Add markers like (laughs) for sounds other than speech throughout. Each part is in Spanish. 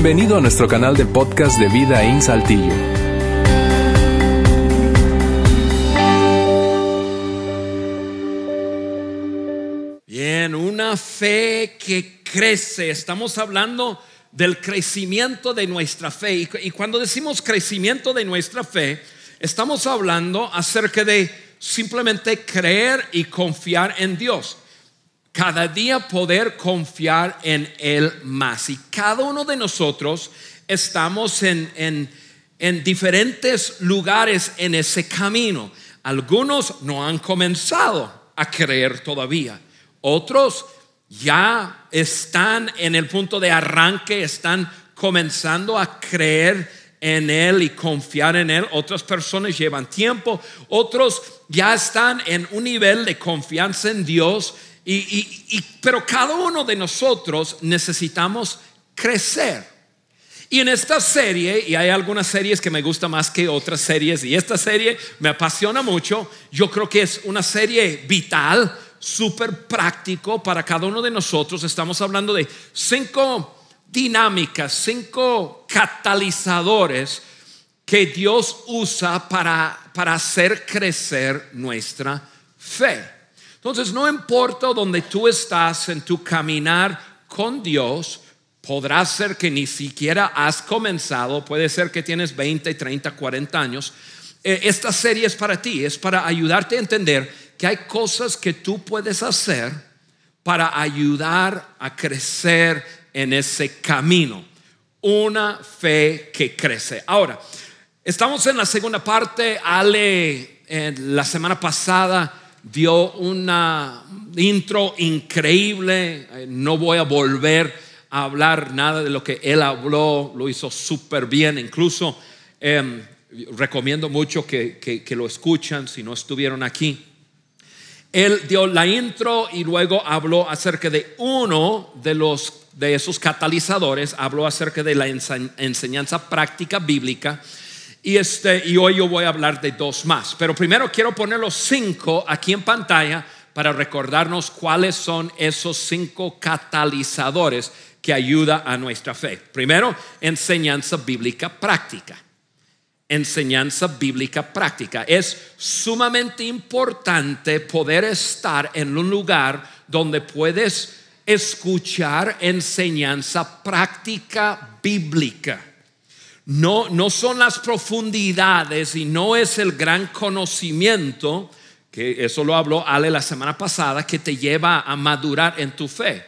Bienvenido a nuestro canal de podcast de Vida en Saltillo. Bien, una fe que crece. Estamos hablando del crecimiento de nuestra fe. Y, cuando decimos crecimiento de nuestra fe, estamos hablando acerca de simplemente creer y confiar en Dios cada día poder confiar en Él más. Y cada uno de nosotros estamos en, diferentes lugares en ese camino. Algunos no han comenzado a creer todavía. Otros ya están en el punto de arranque, están comenzando a creer en Él y confiar en Él. Otras personas llevan tiempo, otros ya están en un nivel de confianza en Dios y, pero cada uno de nosotros necesitamos crecer. Y en esta serie, y hay algunas series que me gustan más que otras series, y esta serie me apasiona mucho, yo creo que es una serie vital, súper práctico para cada uno de nosotros. Estamos hablando de cinco dinámicas, cinco catalizadores que Dios usa para, para hacer crecer nuestra fe. Entonces, no importa donde tú estás en tu caminar con Dios, podrá ser que ni siquiera has comenzado, puede ser que tienes 20, 30, 40 años. Eh, esta serie es para ti, es para ayudarte a entender que hay cosas que tú puedes hacer para ayudar a crecer en ese camino. Una fe que crece. Ahora, estamos en la segunda parte. Ale, en la semana pasada dio una intro increíble. Eh, no voy a volver a hablar nada de lo que él habló, lo hizo súper bien. Incluso em, recomiendo mucho que, que, lo escuchan si no estuvieron aquí. Él dio la intro y luego habló acerca de uno de los de esos catalizadores, habló acerca de la enseñanza práctica bíblica y, este, y hoy yo voy a hablar de dos más. Pero primero quiero poner los cinco aquí en pantalla para recordarnos cuáles son esos cinco catalizadores que ayuda a nuestra fe. Primero, enseñanza bíblica práctica. Enseñanza bíblica práctica. Es sumamente importante poder estar en un lugar donde puedes escuchar enseñanza práctica bíblica. No, no son las profundidades y no es el gran conocimiento, que eso lo habló Ale la semana pasada, que te lleva a madurar en tu fe.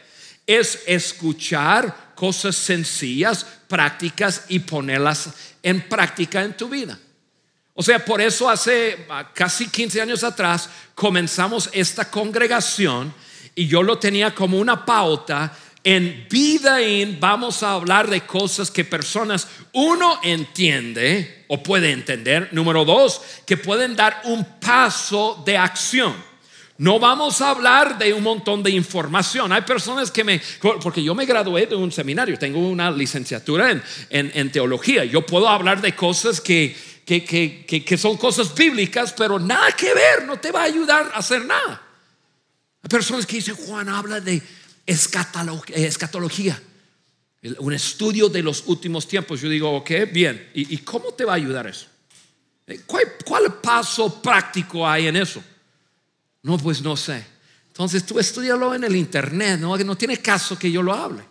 Es escuchar cosas sencillas, prácticas y ponerlas en práctica en tu vida. O sea, por eso hace ah, casi 15 años atrás comenzamos esta congregación y yo lo tenía como una pauta en vida in vamos a hablar de cosas que personas, uno, entiende o puede entender. Número dos, que pueden dar un paso de acción. No vamos a hablar de un montón de información. Hay personas que me, porque yo me gradué de un seminario, tengo una licenciatura en, en, teología. Yo puedo hablar de cosas que, que, que, que son cosas bíblicas, pero nada que ver, no te va a ayudar a hacer nada. Hay personas que dicen, Juan habla de escatología, un estudio de los últimos tiempos. Yo digo, ok, bien, ¿y, cómo te va a ayudar eso? Eh, ¿Cuál, paso práctico hay en eso? No, pues no sé. Entonces tú estudialo en el internet, no, no tiene caso que yo lo hable.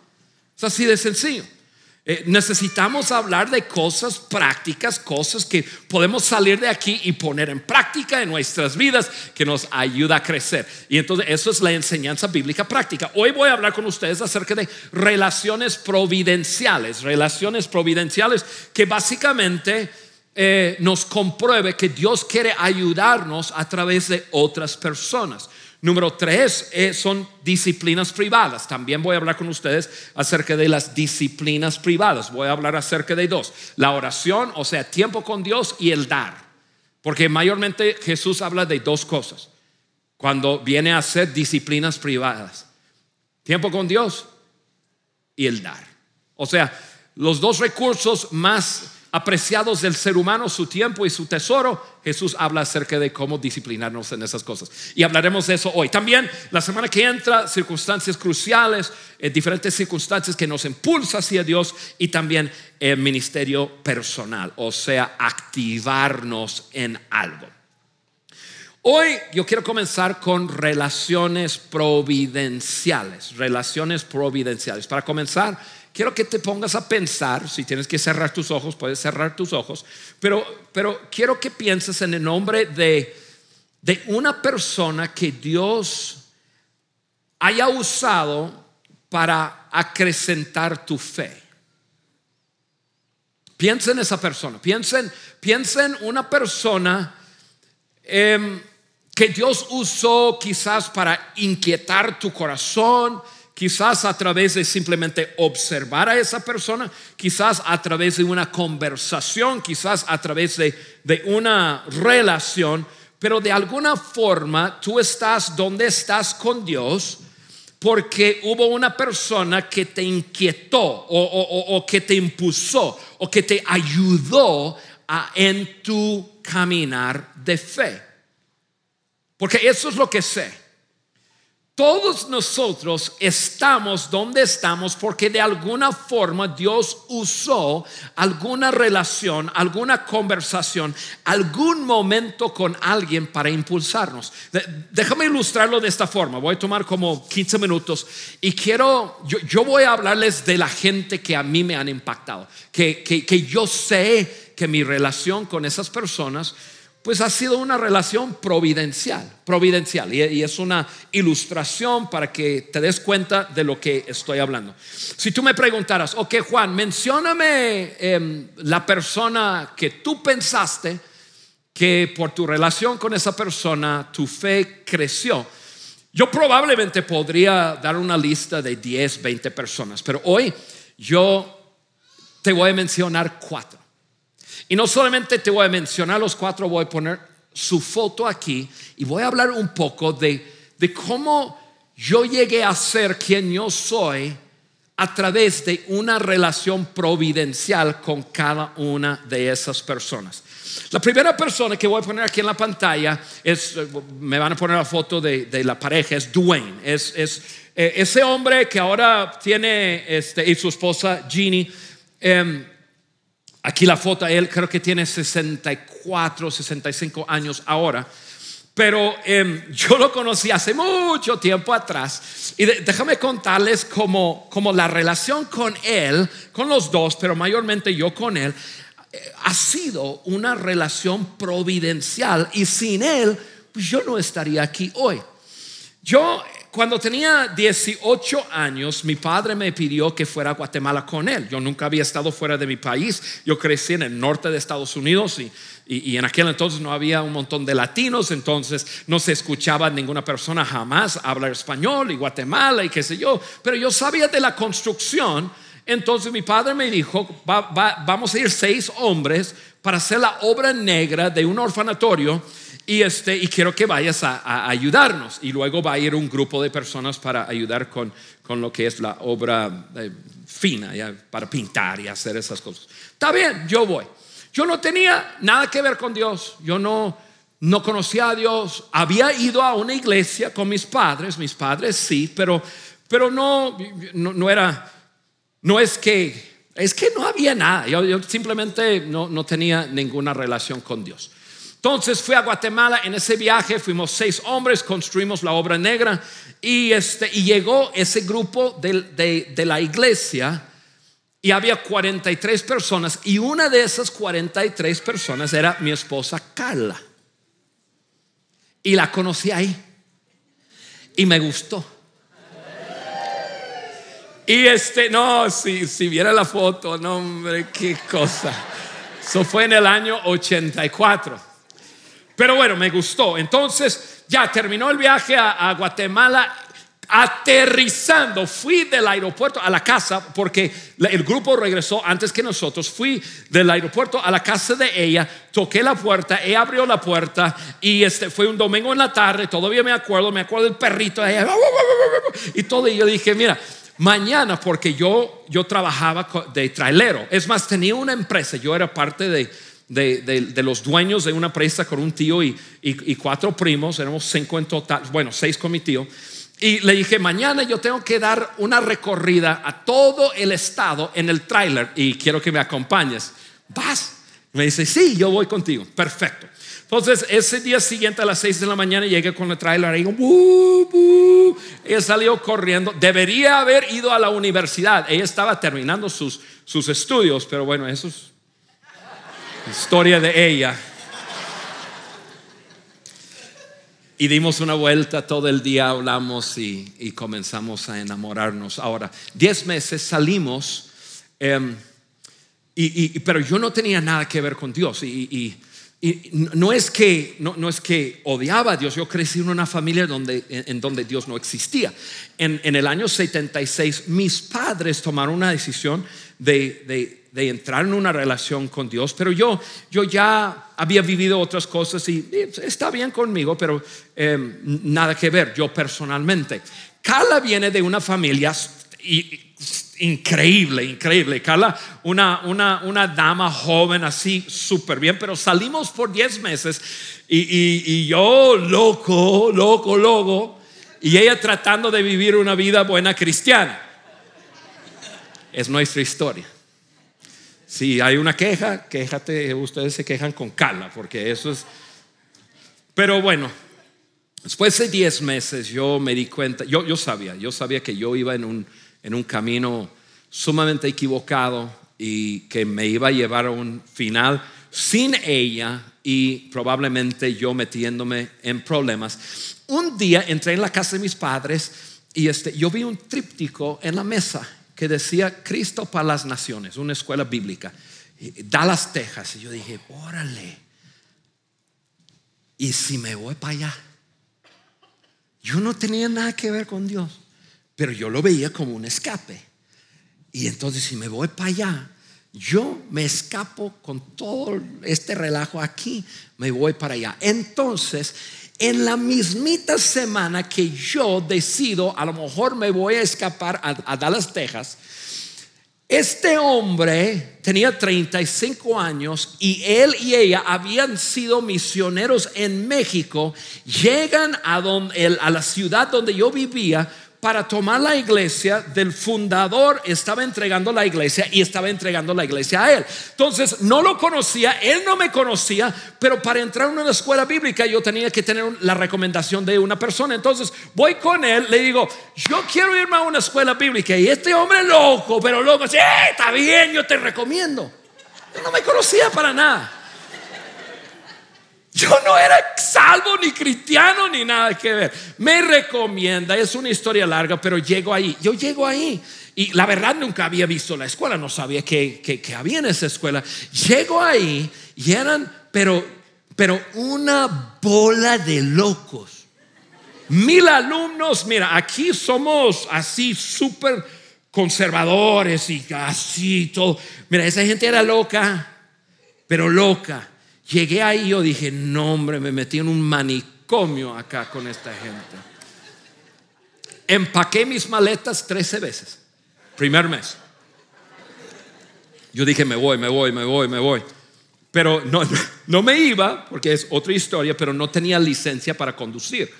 Es así de sencillo. Eh, necesitamos hablar de cosas prácticas, cosas que podemos salir de aquí y poner en práctica en nuestras vidas que nos ayuda a crecer. Y entonces eso es la enseñanza bíblica práctica. Hoy voy a hablar con ustedes acerca de relaciones providenciales, relaciones providenciales que básicamente eh, nos compruebe que Dios quiere ayudarnos a través de otras personas. Número tres eh, son disciplinas privadas. También voy a hablar con ustedes acerca de las disciplinas privadas. Voy a hablar acerca de dos. La oración, o sea, tiempo con Dios y el dar. Porque mayormente Jesús habla de dos cosas. Cuando viene a ser disciplinas privadas. Tiempo con Dios y el dar. O sea, los dos recursos más apreciados del ser humano, su tiempo y su tesoro, Jesús habla acerca de cómo disciplinarnos en esas cosas. Y hablaremos de eso hoy. También la semana que entra, circunstancias cruciales, eh, diferentes circunstancias que nos impulsan hacia Dios y también el ministerio personal, o sea, activarnos en algo. Hoy yo quiero comenzar con relaciones providenciales, relaciones providenciales. Para comenzar, quiero que te pongas a pensar, si tienes que cerrar tus ojos, puedes cerrar tus ojos, pero, pero quiero que pienses en el nombre de, de una persona que Dios haya usado para acrecentar tu fe. Piensa en esa persona, piensa en, una persona em, que Dios usó quizás para inquietar tu corazón, quizás a través de simplemente observar a esa persona, quizás a través de una conversación, quizás a través de, de una relación, pero de alguna forma tú estás donde estás con Dios porque hubo una persona que te inquietó o, que te impulsó o que te ayudó a, en tu caminar de fe. Porque eso es lo que sé. Todos nosotros estamos donde estamos porque de alguna forma Dios usó alguna relación, alguna conversación, algún momento con alguien para impulsarnos. Déjame ilustrarlo de esta forma. Voy a tomar como 15 minutos y quiero, yo, voy a hablarles de la gente que a mí me han impactado, que, que yo sé que mi relación con esas personas pues ha sido una relación providencial, providencial, y, es una ilustración para que te des cuenta de lo que estoy hablando. Si tú me preguntaras, ok Juan, mencióname em, la persona que tú pensaste que por tu relación con esa persona tu fe creció, yo probablemente podría dar una lista de 10, 20 personas, pero hoy yo te voy a mencionar cuatro. Y no solamente te voy a mencionar los cuatro, voy a poner su foto aquí y voy a hablar un poco de, de cómo yo llegué a ser quien yo soy a través de una relación providencial con cada una de esas personas. La primera persona que voy a poner aquí en la pantalla es, me van a poner la foto de, de la pareja, es Dwayne, es, es eh, ese hombre que ahora tiene, este, y su esposa Jeannie, eh, Aquí la foto, él creo que tiene 64, 65 años ahora. Pero em, (laughs) yo lo conocí hace mucho tiempo atrás. Y déjame contarles cómo, la relación con él, con los dos, pero mayormente yo con él, eh, ha sido una relación providencial. Y sin él, pues yo no estaría aquí hoy. Yo cuando tenía 18 años, mi padre me pidió que fuera a Guatemala con él. Yo nunca había estado fuera de mi país. Yo crecí en el norte de Estados Unidos y, y, en aquel entonces no había un montón de latinos, entonces no se escuchaba ninguna persona jamás hablar español y Guatemala y qué sé yo. Pero yo sabía de la construcción. Entonces mi padre me dijo, vamos a ir seis hombres para hacer la obra negra de un orfanatorio y, este, y quiero que vayas a, ayudarnos. Y luego va a ir un grupo de personas para ayudar con, con lo que es la obra eh, fina, ya, para pintar y hacer esas cosas. Está bien, yo voy. Yo no tenía nada que ver con Dios. Yo no, no conocía a Dios. Había ido a una iglesia con mis padres, mis padres sí, pero, pero no, no, era, no es que, es que no había nada. Yo, yo simplemente no, no tenía ninguna relación con Dios. Entonces fui a Guatemala en ese viaje, fuimos seis hombres, construimos la obra negra y, este, y llegó ese grupo de, de, la iglesia y había 43 personas y una de esas 43 personas era mi esposa Carla. Y la conocí ahí y me gustó. Y este, no, si, si viera la foto, no, hombre, qué cosa. Eso fue en el año 84. Pero bueno, me gustó. Entonces, ya terminó el viaje a, Guatemala aterrizando, fui del aeropuerto a la casa porque el grupo regresó antes que nosotros. Fui del aeropuerto a la casa de ella, toqué la puerta, ella abrió la puerta y este fue un domingo en la tarde. Todavía me acuerdo, me acuerdo del perrito de ella y todo. Y yo dije, mira, mañana, porque yo, yo trabajaba de trailero. Es más, tenía una empresa, yo era parte de, de, los dueños de una empresa con un tío y, y, cuatro primos, éramos cinco en total, bueno, seis con mi tío. Y le dije, mañana yo tengo que dar una recorrida a todo el estado en el trailer y quiero que me acompañes. ¿Vas? Me dice, sí, yo voy contigo. Perfecto. Entonces, ese día siguiente a las 6 de la mañana llegué con el trailer y digo, ella salió corriendo. Debería haber ido a la universidad. Ella estaba terminando sus, sus estudios, pero bueno, eso es historia de ella. Y dimos una vuelta todo el día, hablamos y, comenzamos a enamorarnos. Ahora, diez meses salimos, em, y, pero yo no tenía nada que ver con Dios. Y, no, es que, no, es que odiaba a Dios, yo crecí en una familia donde, en, donde Dios no existía. En, en, el año 76, mis padres tomaron una decisión de de entrar en una relación con Dios, pero yo, yo ya había vivido otras cosas y, está bien conmigo, pero em, nada que ver, yo personalmente. Carla viene de una familia increíble, increíble. Carla, una, una, una dama joven así, súper bien, pero salimos por 10 meses y, y yo loco, loco, loco, y ella tratando de vivir una vida buena cristiana. Es nuestra historia. Si hay una queja, quéjate, ustedes se quejan con calma, porque eso es... Pero bueno, después de 10 meses yo me di cuenta, yo, yo sabía, yo sabía que yo iba en un, en un camino sumamente equivocado y que me iba a llevar a un final sin ella y probablemente yo metiéndome en problemas. Un día entré en la casa de mis padres y este, yo vi un tríptico en la mesa que decía Cristo para las Naciones, una escuela bíblica, Dallas, Texas. Y yo dije, órale, ¿y si me voy para allá? Yo no tenía nada que ver con Dios, pero yo lo veía como un escape. Y entonces si me voy para allá, yo me escapo con todo este relajo aquí, me voy para allá. Entonces, en la mismita semana que yo decido, a lo mejor me voy a escapar a, Dallas, Texas, este hombre tenía 35 años y él y ella habían sido misioneros en México, llegan a, a la ciudad donde yo vivía para tomar la iglesia del fundador, estaba entregando la iglesia y estaba entregando la iglesia a él. Entonces no lo conocía, él no me conocía, pero para entrar en una escuela bíblica yo tenía que tener la recomendación de una persona. Entonces voy con él, le digo, yo quiero irme a una escuela bíblica y este hombre loco, pero loco, sí, está bien, yo te recomiendo. Él no me conocía para nada. Yo no era salvo ni cristiano ni nada que ver. Me recomienda, es una historia larga, pero llego ahí. Yo llego ahí y la verdad nunca había visto la escuela, no sabía que, había en esa escuela. Llego ahí y eran, pero, pero una bola de locos. Mil alumnos, mira, aquí somos así súper conservadores y así todo. Mira, esa gente era loca, pero loca. Llegué ahí y yo dije, no hombre, me metí en un manicomio acá con esta gente. Empaqué mis maletas 13 veces, primer mes. Yo dije, me voy, me voy, me voy, me voy. Pero no, (laughs) no me iba, porque es otra historia, pero no tenía licencia para conducir.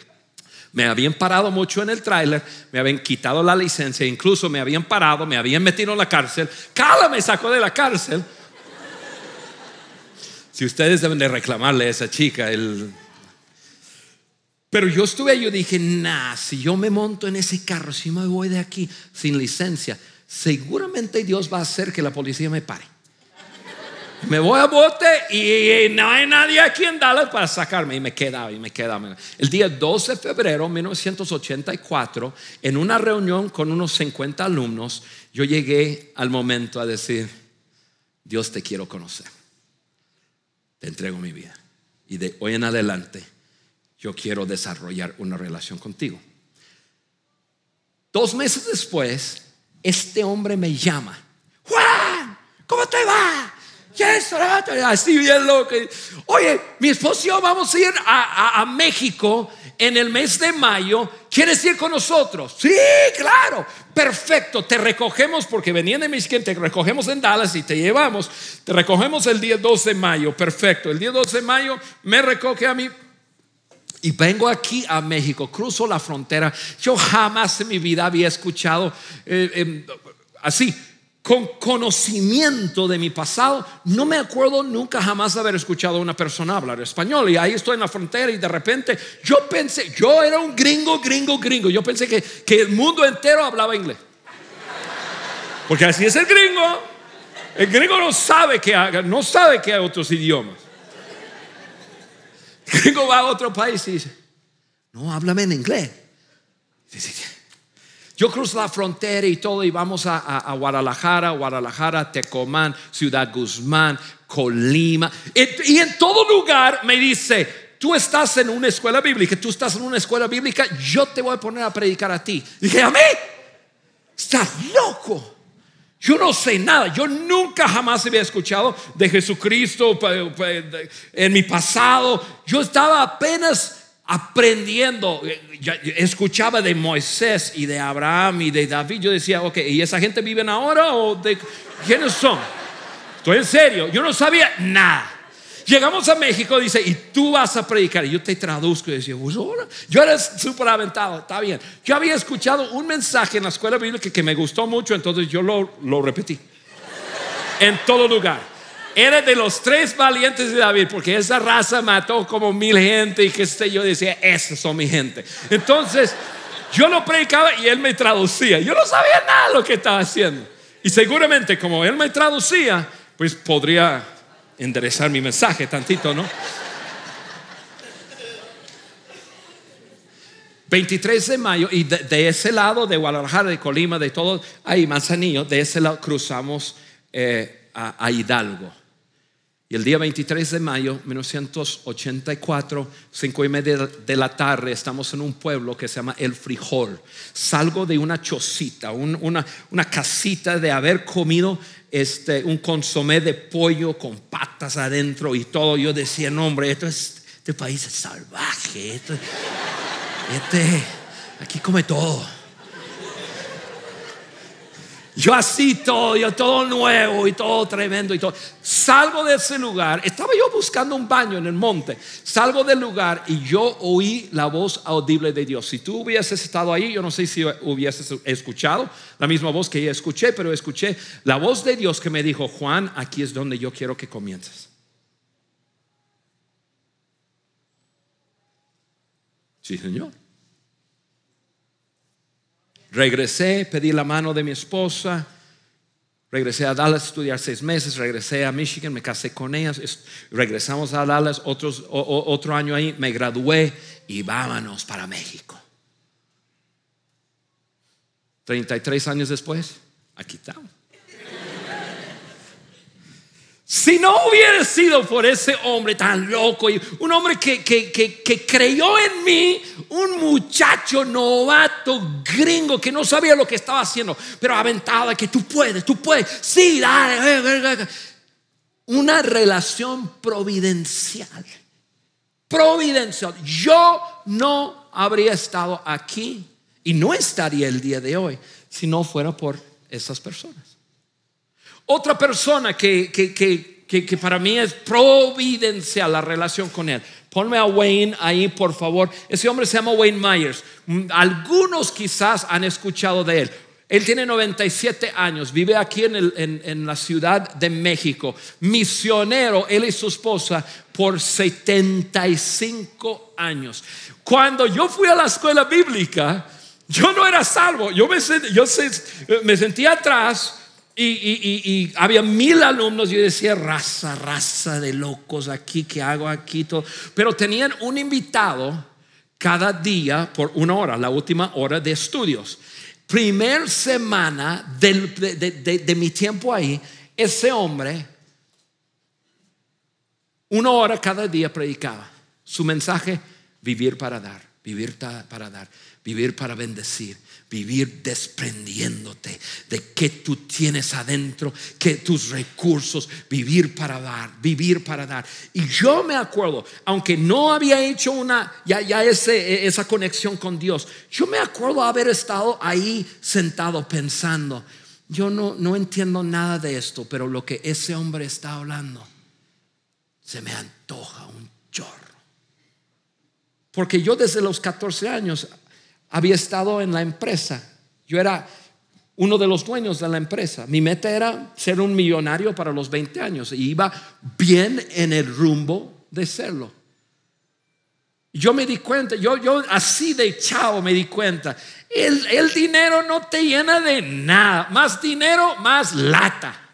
Me habían parado mucho en el tráiler, me habían quitado la licencia, incluso me habían parado, me habían metido en la cárcel. Cala me sacó de la cárcel si ustedes deben de reclamarle a esa chica, el... Pero yo estuve ahí, yo dije, nah, si yo me monto en ese carro, si me voy de aquí sin licencia, seguramente Dios va a hacer que la policía me pare. Me voy a bote y, no hay nadie aquí en Dallas para sacarme. Y me quedaba, y me quedaba. El día 12 de febrero de 1984, en una reunión con unos 50 alumnos, yo llegué al momento a decir, Dios te quiero conocer te entrego mi vida. Y de hoy en adelante yo quiero desarrollar una relación contigo. Dos meses después, este hombre me llama. Juan, ¿cómo te va? Yes, así bien loco. Oye, mi esposo y yo vamos a ir a, a México en el mes de mayo. ¿Quieres ir con nosotros? Sí, claro. Perfecto. Te recogemos porque venían de Michigan, te recogemos en Dallas y te llevamos. Te recogemos el día 2 de mayo. Perfecto. El día 2 de mayo me recoge a mí y vengo aquí a México, cruzo la frontera. Yo jamás en mi vida había escuchado eh, em, así, con conocimiento de mi pasado. No me acuerdo nunca jamás haber escuchado a una persona hablar español. Y ahí estoy en la frontera y de repente yo pensé, yo era un gringo, gringo, gringo. Yo pensé que, que el mundo entero hablaba inglés. Porque así es el gringo. El gringo no sabe que, no sabe que hay otros idiomas. Gringo va a otro país y dice, no, háblame en inglés. Yo cruzo la frontera y todo y vamos a, Guadalajara, Guadalajara, Tecomán, Ciudad Guzmán, Colima. Y, en todo lugar me dice, tú estás en una escuela bíblica, tú estás en una escuela bíblica, yo te voy a poner a predicar a ti. dije, ¿a mí? Estás loco. Yo no sé nada, yo nunca jamás había escuchado de Jesucristo en mi pasado. Yo estaba apenas aprendiendo, escuchaba de Moisés y de Abraham y de David. Yo decía, ok, ¿y esa gente viven ahora o de quiénes son? Estoy en serio, yo no sabía nada. Llegamos a México, dice, y tú vas a predicar. Y yo te traduzco y decía, pues yo era súper aventado, está bien. Yo había escuchado un mensaje en la escuela bíblica que me gustó mucho, entonces yo lo, lo repetí. en todo lugar. Era de los tres valientes de David, porque esa raza mató como mil gente y que sé yo, decía, esos son mi gente. Entonces, yo lo predicaba y él me traducía. Yo no sabía nada lo que estaba haciendo. Y seguramente como él me traducía, pues podría enderezar mi mensaje tantito, ¿no? 23 de mayo y de, ese lado de Guadalajara, de Colima, de todo, ahí Manzanillo, de ese lado cruzamos eh, a, Hidalgo. Y el día 23 de mayo 1984, cinco y media de la tarde, estamos en un pueblo que se llama El Frijol. Salgo de una chocita, una, casita de haber comido este, un consomé de pollo con patas adentro y todo. Yo decía, no, hombre, esto es, este país es salvaje. este, aquí come todo. Yo así todo, yo todo nuevo y todo tremendo y todo. Salgo de ese lugar, estaba yo buscando un baño en el monte. Salgo del lugar y yo oí la voz audible de Dios. Si tú hubieses estado ahí, yo no sé si hubieses escuchado la misma voz que yo escuché, pero escuché la voz de Dios que me dijo, Juan, aquí es donde yo quiero que comiences. Sí, Señor. Regresé, pedí la mano de mi esposa, regresé a Dallas a estudiar seis meses, regresé a Michigan, me casé con ellas, regresamos a Dallas otro año ahí, me gradué y vámonos para México. 33 años después, aquí estamos. Si no hubiera sido por ese hombre tan loco y un hombre que, que, creyó en mí, un muchacho novato gringo que no sabía lo que estaba haciendo, pero aventaba que tú puedes, tú puedes, sí, dale. Una relación providencial. Providencial. Yo no habría estado aquí y no estaría el día de hoy si no fuera por esas personas. Otra persona que, que, para mí es providencial la relación con él. Ponme a Wayne ahí, por favor. Ese hombre se llama Wayne Myers. Mm, algunos quizás han escuchado de él. Él tiene 97 años, vive aquí en, en, la Ciudad de México, misionero, él y su esposa, por 75 años. Cuando yo fui a la escuela bíblica, yo no era salvo, yo me, yo me sentía atrás y, había mil alumnos, yo decía, raza, raza de locos aquí, ¿qué hago aquí? Todo. Pero tenían un invitado cada día por una hora, la última hora de estudios. Primer semana de, mi tiempo ahí, ese hombre, una hora cada día predicaba. Su mensaje, vivir para dar vivir para dar, vivir para bendecir, vivir desprendiéndote de que tú tienes adentro, que tus recursos, vivir para dar, vivir para dar. Y yo me acuerdo, aunque no había hecho una, ya, ya ese, esa conexión con Dios, yo me acuerdo haber estado ahí sentado pensando, yo no, no entiendo nada de esto, pero lo que ese hombre está hablando, se me antoja un chorro. Porque yo desde los 14 años había estado en la empresa. Yo era uno de los dueños de la empresa. Mi meta era ser un millonario para los 20 años y iba bien en el rumbo de serlo. Yo me di cuenta, yo, yo así de chao me di cuenta. El, el dinero no te llena de nada. Más dinero, más lata.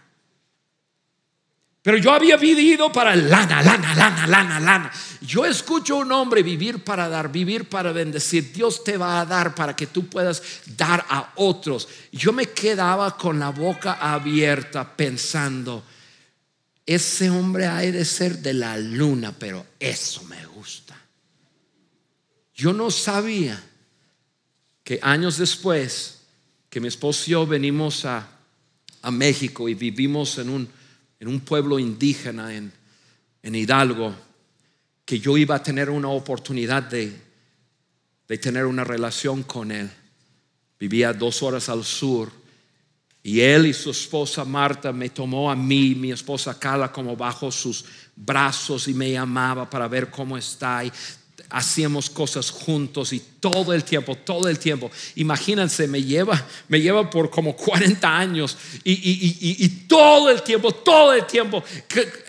Pero yo había vivido para lana, lana, lana, lana, lana. Yo escucho a un hombre vivir para dar, vivir para bendecir. Dios te va a dar para que tú puedas dar a otros. Yo me quedaba con la boca abierta pensando, ese hombre ha de ser de la luna, pero eso me gusta. Yo no sabía que años después, que mi esposo y yo venimos a, a México y vivimos en un en un pueblo indígena en, Hidalgo, que yo iba a tener una oportunidad de, de tener una relación con él. Vivía dos horas al sur. Y él y su esposa Marta me tomó a mí, mi esposa Carla, como bajo sus brazos y me llamaba para ver cómo está hacíamos cosas juntos y todo el tiempo, todo el tiempo. Imagínense, me lleva, me lleva por como 40 años y, todo el tiempo, todo el tiempo,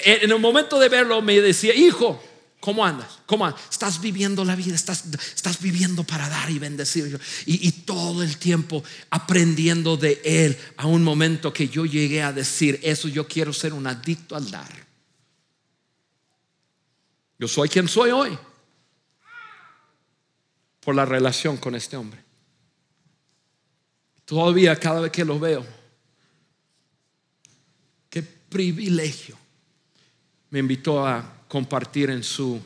en el momento de verlo me decía, hijo, ¿Cómo andas? ¿Cómo andas? Estás viviendo la vida, estás, estás viviendo para dar y bendecir. Y, y, todo el tiempo aprendiendo de Él a un momento que yo llegué a decir, eso yo quiero ser un adicto al dar. Yo soy quien soy hoy por la relación con este hombre. Todavía cada vez que lo veo, qué privilegio. Me invitó a compartir en su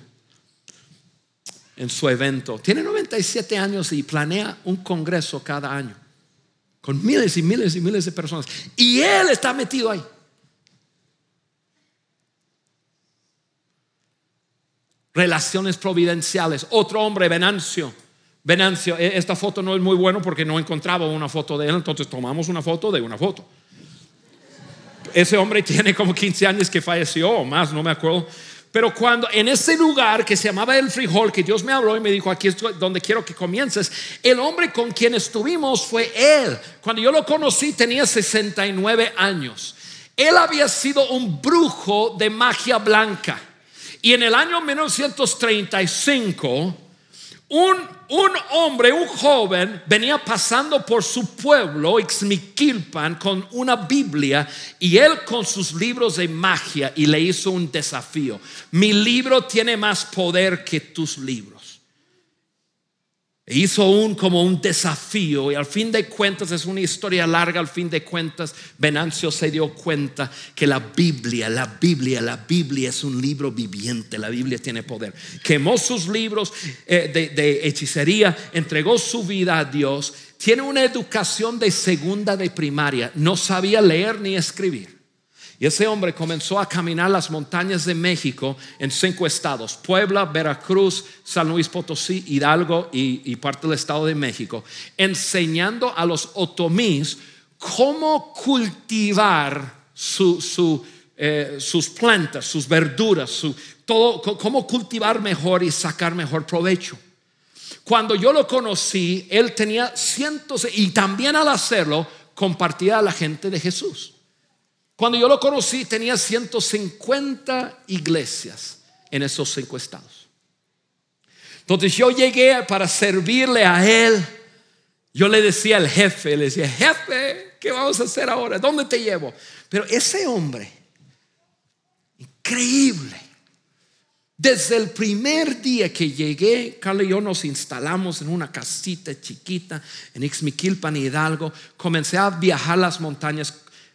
en su evento. Tiene 97 años y planea un congreso cada año con miles y miles y miles de personas. Y él está metido ahí. Relaciones providenciales. Otro hombre, Venancio Venancio, e, esta foto no es muy buena porque no encontraba una foto de él, entonces tomamos una foto de una foto. Ese hombre tiene como 15 años que falleció o más, no me acuerdo. Pero cuando en ese lugar que se llamaba el frijol, que Dios me habló y me dijo, aquí es donde quiero que comiences, el hombre con quien estuvimos fue él. Cuando yo lo conocí tenía 69 años. Él había sido un brujo de magia blanca. Y en el año 1935 un, un, hombre, un joven, venía pasando por su pueblo, Ixmiquilpan, con una Biblia y él con sus libros de magia y le hizo un desafío. Mi libro tiene más poder que tus libros. E hizo un como un desafío y al fin de cuentas es una historia larga, al fin de cuentas Venancio se dio cuenta que la Biblia, la Biblia, la Biblia es un libro viviente, la Biblia tiene poder. Quemó sus libros eh, de, de hechicería, entregó su vida a Dios, tiene una educación de segunda de primaria, no sabía leer ni escribir. Y ese hombre comenzó a caminar las montañas de México en cinco estados, Puebla, Veracruz, San Luis Potosí, Hidalgo y, parte del estado de México, enseñando a los otomís cómo cultivar eh, sus plantas, sus verduras, todo, cómo cultivar mejor y sacar mejor provecho. Cuando yo lo conocí, él tenía cientos y también al hacerlo compartía a la gente de Jesús. Cuando yo lo conocí tenía 150 iglesias en esos cinco estados. Entonces yo llegué para servirle a él. Yo le decía al jefe, le decía, jefe, ¿qué vamos a hacer ahora? ¿Dónde te llevo? Pero ese hombre, increíble. Desde el primer día que llegué, Carlos y yo nos instalamos en una casita chiquita en Ixmiquilpan, Hidalgo. Comencé a viajar las montañas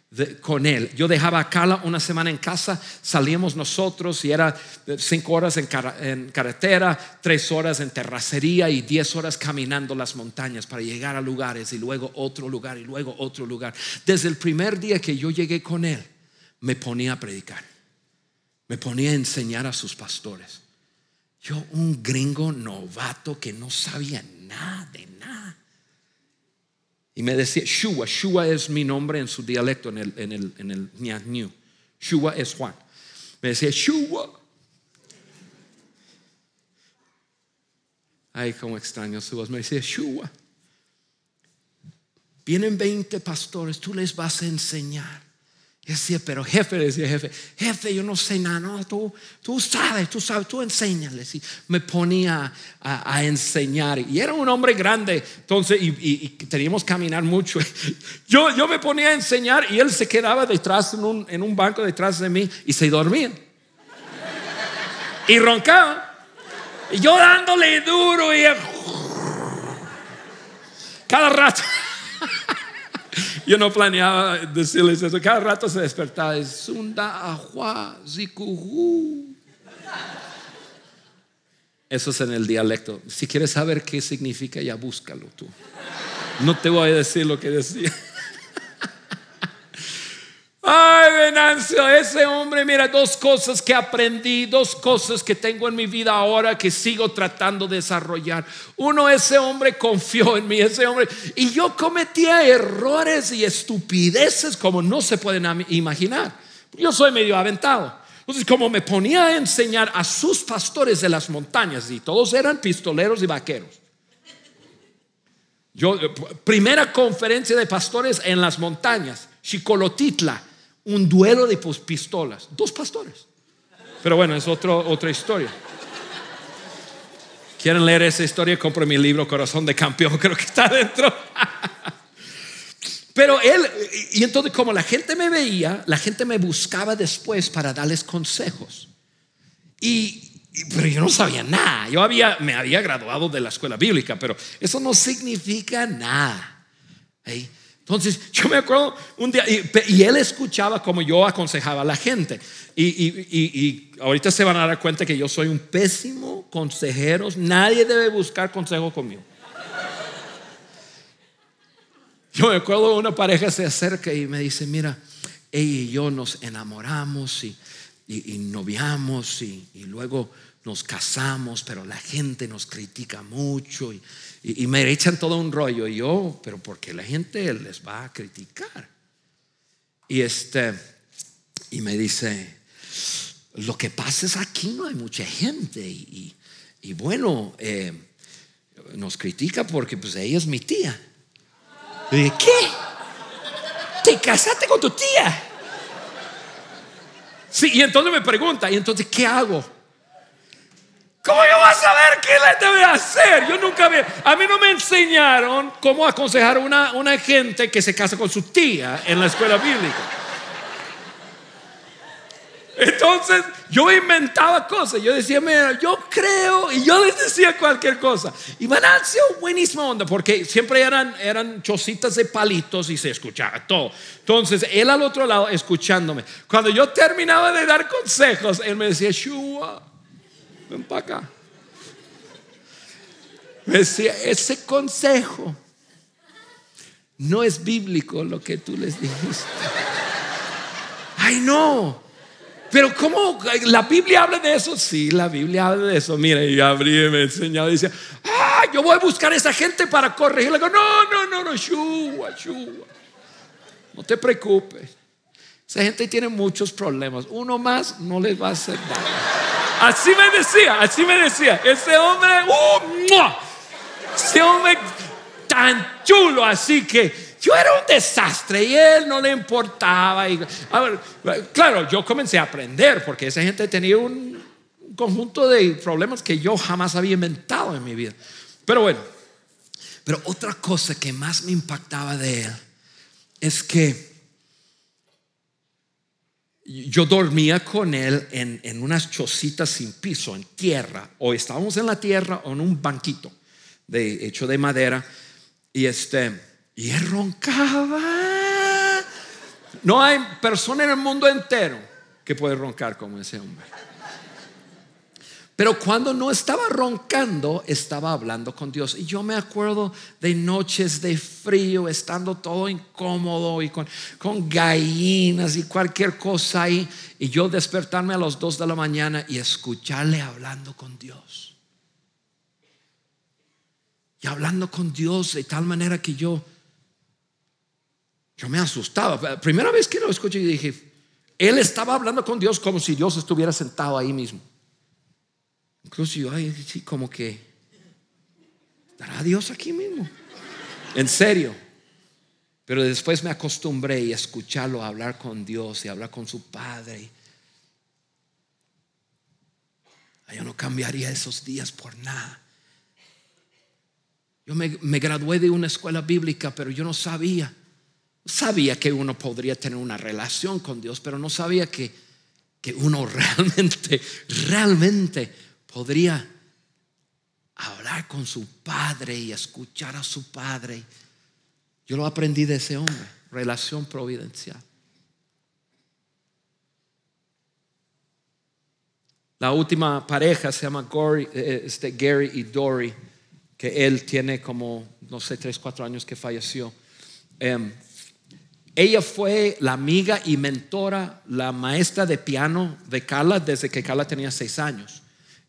de- con él. Yo dejaba a Carla una semana en casa, salíamos nosotros y era eh, cinco horas en, en carretera, tres horas en terracería y diez horas caminando las montañas para llegar a lugares y luego otro lugar y luego otro lugar. Desde el primer día que yo llegué con él, me ponía a predicar, me ponía a enseñar a sus pastores. Yo, un gringo novato que no sabía nada de nada. Y me decía, Shua, Shua es mi nombre en su dialecto, en el, en el, en el. Shua es Juan. Me decía, Shua. Ay, cómo extraño su voz. Me decía, Shua. Vienen 20 pastores, tú les vas a enseñar. Y decía, pero jefe, decía jefe, jefe, yo no sé nada, no, tú, tú sabes, tú sabes, tú enséñales. Y me ponía a, enseñar. Y era un hombre grande, entonces, y, y- y teníamos que caminar mucho. (laughs) Yo, yo me ponía a enseñar y él se quedaba detrás en un, en un banco detrás de mí y se dormía. Y roncaba. Y yo dándole duro y (laughs) cada rato. Yo no planeaba decirles eso. Cada rato se despertaba. Sunda ajua zikuhu. Eso es en el dialecto. Si quieres saber qué significa, ya búscalo tú. No te voy a decir lo que decía. Ay, Venancio, ese hombre, mira, dos cosas que aprendí, dos cosas que tengo en mi vida ahora que sigo tratando de desarrollar. Uno, ese hombre confió en mí, ese hombre, y yo cometía errores y estupideces como no se pueden imaginar. Yo soy medio aventado. Entonces, como me ponía a enseñar a sus pastores de las montañas, y todos eran pistoleros y vaqueros. Yo, eh, primera conferencia de pastores en las montañas, Chicolotitla, un duelo de pistolas, dos pastores. Pero bueno, es otro, otra historia. ¿Quieren leer esa historia? Compre mi libro Corazón de Campeón, (laughs) creo que está dentro. Pero él, y entonces como la gente me veía, la gente me buscaba después para darles consejos. Y, y- pero yo no sabía nada. Yo había, me había graduado de la escuela bíblica, pero eso no significa nada. ¿eh? Entonces, yo me acuerdo un día, y, él escuchaba como yo aconsejaba a la gente. Y, y- y- ahorita se van a dar cuenta que yo soy un pésimo consejero. Nadie debe buscar consejo conmigo. Yo me acuerdo una pareja se acerca y me dice, mira, ella y yo nos enamoramos y, noviamos y luego nos casamos, pero la gente nos critica mucho y, me echan todo un rollo. Y yo, pero porque la gente les va a criticar. Y este, y me dice, lo que pasa es aquí no hay mucha gente y, bueno, eh, nos critica porque pues ella es mi tía. Y ¿qué? ¿Te casaste con tu tía? Sí, y entonces me pregunta, ¿y entonces qué hago? ¿Cómo yo voy a saber qué le debe hacer? Yo nunca vi. A mí no me enseñaron cómo aconsejar a una, una gente que se casa con su tía en la escuela bíblica. Entonces yo inventaba cosas. Yo decía, mira, yo creo, y yo les decía cualquier cosa. Y Venancio, buenísima onda, porque siempre eran, eran chocitas de palitos y se escuchaba todo. Entonces él al otro lado escuchándome. Cuando yo terminaba de dar consejos, él me decía, Shua, ven para acá. Me decía, ese consejo no es bíblico lo que tú les dijiste. Ay, no. Pero ¿cómo la Biblia habla de eso? Sí, la Biblia habla de eso. Mira, y abrí y me enseñaba y decía, ah, yo voy a buscar a esa gente para corregir. Le digo, no, no, no, no, shua, shua. No te preocupes. Esa gente tiene muchos problemas. Uno más no les va a hacer daño. Así me decía, así me decía. Ese hombre, ¡uh! ese hombre tan chulo, así que yo era un desastre y él no le importaba. Y, a ver, claro, yo comencé a aprender porque esa gente tenía un conjunto de problemas que yo jamás había inventado en mi vida. Pero bueno, pero otra cosa que más me impactaba de él es que yo dormía con él en, en unas chocitas sin piso, en tierra, o estábamos en la tierra o en un banquito de, hecho de madera, y este, y él roncaba. No hay persona en el mundo entero que puede roncar como ese hombre. Pero cuando no estaba roncando, estaba hablando con Dios. Y yo me acuerdo de noches de frío, estando todo incómodo y con, gallinas y cualquier cosa ahí. Y yo despertarme a las dos de la mañana y escucharle hablando con Dios. Y hablando con Dios de tal manera que yo, yo me asustaba. Primera vez que lo escuché y dije, él estaba hablando con Dios como si Dios estuviera sentado ahí mismo. Incluso yo, ay, sí, como que, ¿estará Dios aquí mismo? En serio. Pero después me acostumbré y escucharlo hablar con Dios y hablar con su Padre. Yo no cambiaría esos días por nada. Yo me, me, gradué de una escuela bíblica, pero yo no sabía. Sabía que uno podría tener una relación con Dios, pero no sabía que, que uno (laughs) realmente, realmente podría hablar con su padre y escuchar a su padre. Yo lo aprendí de ese hombre, relación providencial. La última pareja se llama eh, este, Gary y Dory, que él tiene como, no sé, tres, cuatro años que falleció. Em, ella fue la amiga y mentora, la maestra de piano de Carla desde que Carla tenía seis años.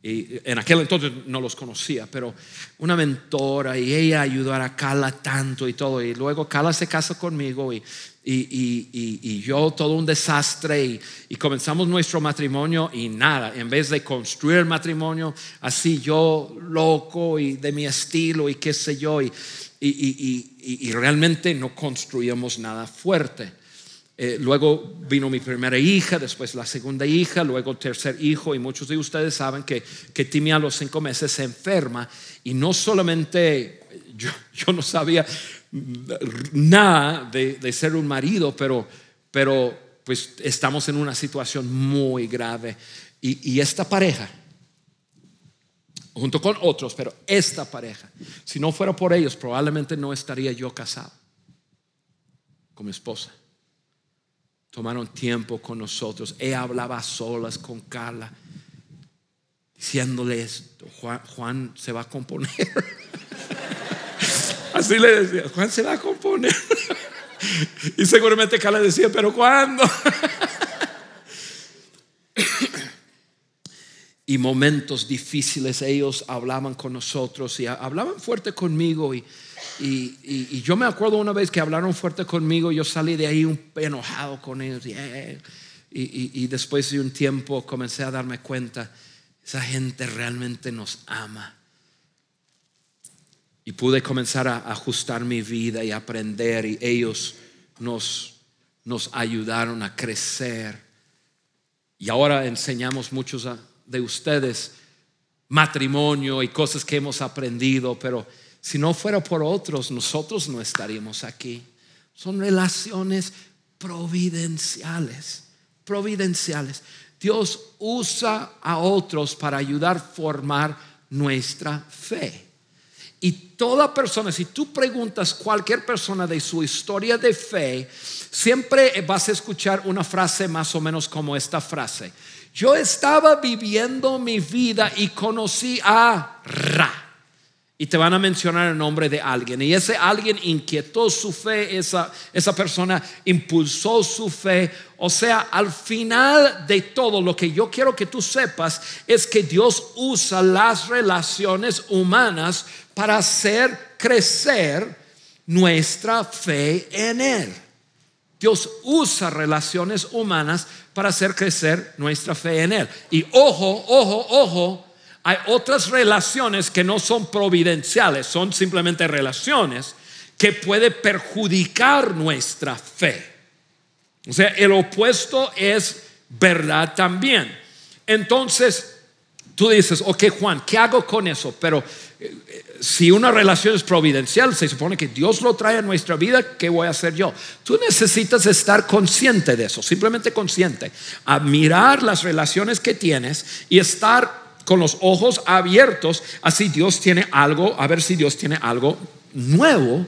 Y en aquel entonces no los conocía, pero una mentora y ella ayudó a Carla tanto y todo. Y luego Carla se casa conmigo y, y, yo todo un desastre y, comenzamos nuestro matrimonio y nada, en vez de construir el matrimonio así yo loco y de mi estilo y qué sé yo, y realmente no construíamos nada fuerte. Eh, luego vino mi primera hija, después la segunda hija, luego tercer hijo y muchos de ustedes saben que, que Timmy a los cinco meses se enferma. Y no solamente yo, yo no sabía nada de, ser un marido, pero, pero pues estamos en una situación muy grave. Y, y esta pareja junto con otros, pero esta pareja, si no fuera por ellos, probablemente no estaría yo casado con mi esposa tomaron tiempo con nosotros. Ella hablaba solas con Carla, diciéndoles, Juan, Juan se va a componer. (laughs) Así le decía, Juan se va a componer. (laughs) y seguramente Carla decía, pero ¿cuándo? (laughs) y momentos difíciles ellos hablaban con nosotros y hablaban fuerte conmigo y y, yo me acuerdo una vez que hablaron fuerte conmigo, yo salí de ahí un, enojado con ellos. Y, después de un tiempo comencé a darme cuenta, esa gente realmente nos ama. Y pude comenzar a ajustar mi vida y aprender y ellos nos, nos ayudaron a crecer. Y ahora enseñamos muchos de ustedes matrimonio y cosas que hemos aprendido, pero si no fuera por otros, nosotros no estaríamos aquí. Son relaciones providenciales, providenciales. Dios usa a otros para ayudar a formar nuestra fe. Y toda persona, si tú preguntas cualquier persona de su historia de fe, siempre vas a escuchar una frase más o menos como esta frase. Yo estaba viviendo mi vida y conocí a Ra y te van a mencionar el nombre de alguien. Y ese alguien inquietó su fe, esa, esa persona impulsó su fe. O sea, al final de todo, lo que yo quiero que tú sepas es que Dios usa las relaciones humanas para hacer crecer nuestra fe en Él. Dios usa relaciones humanas para hacer crecer nuestra fe en Él. Y ojo, ojo, ojo hay otras relaciones que no son providenciales, son simplemente relaciones que puede perjudicar nuestra fe. O sea, el opuesto es verdad también. Entonces, tú dices, ok Juan, ¿qué hago con eso? Pero eh, si una relación es providencial, se supone que Dios lo trae a nuestra vida, ¿qué voy a hacer yo? Tú necesitas estar consciente de eso, simplemente consciente, a mirar las relaciones que tienes y estar con los ojos abiertos, así Dios tiene algo, a ver si Dios tiene algo nuevo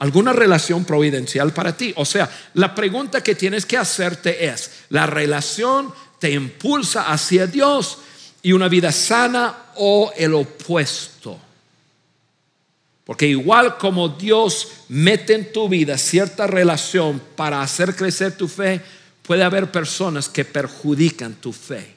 alguna relación providencial para ti. O sea, la pregunta que tienes que hacerte es, ¿la relación te impulsa hacia Dios y una vida sana o el opuesto? Porque igual como Dios mete en tu vida cierta relación para hacer crecer tu fe, puede haber personas que perjudican tu fe.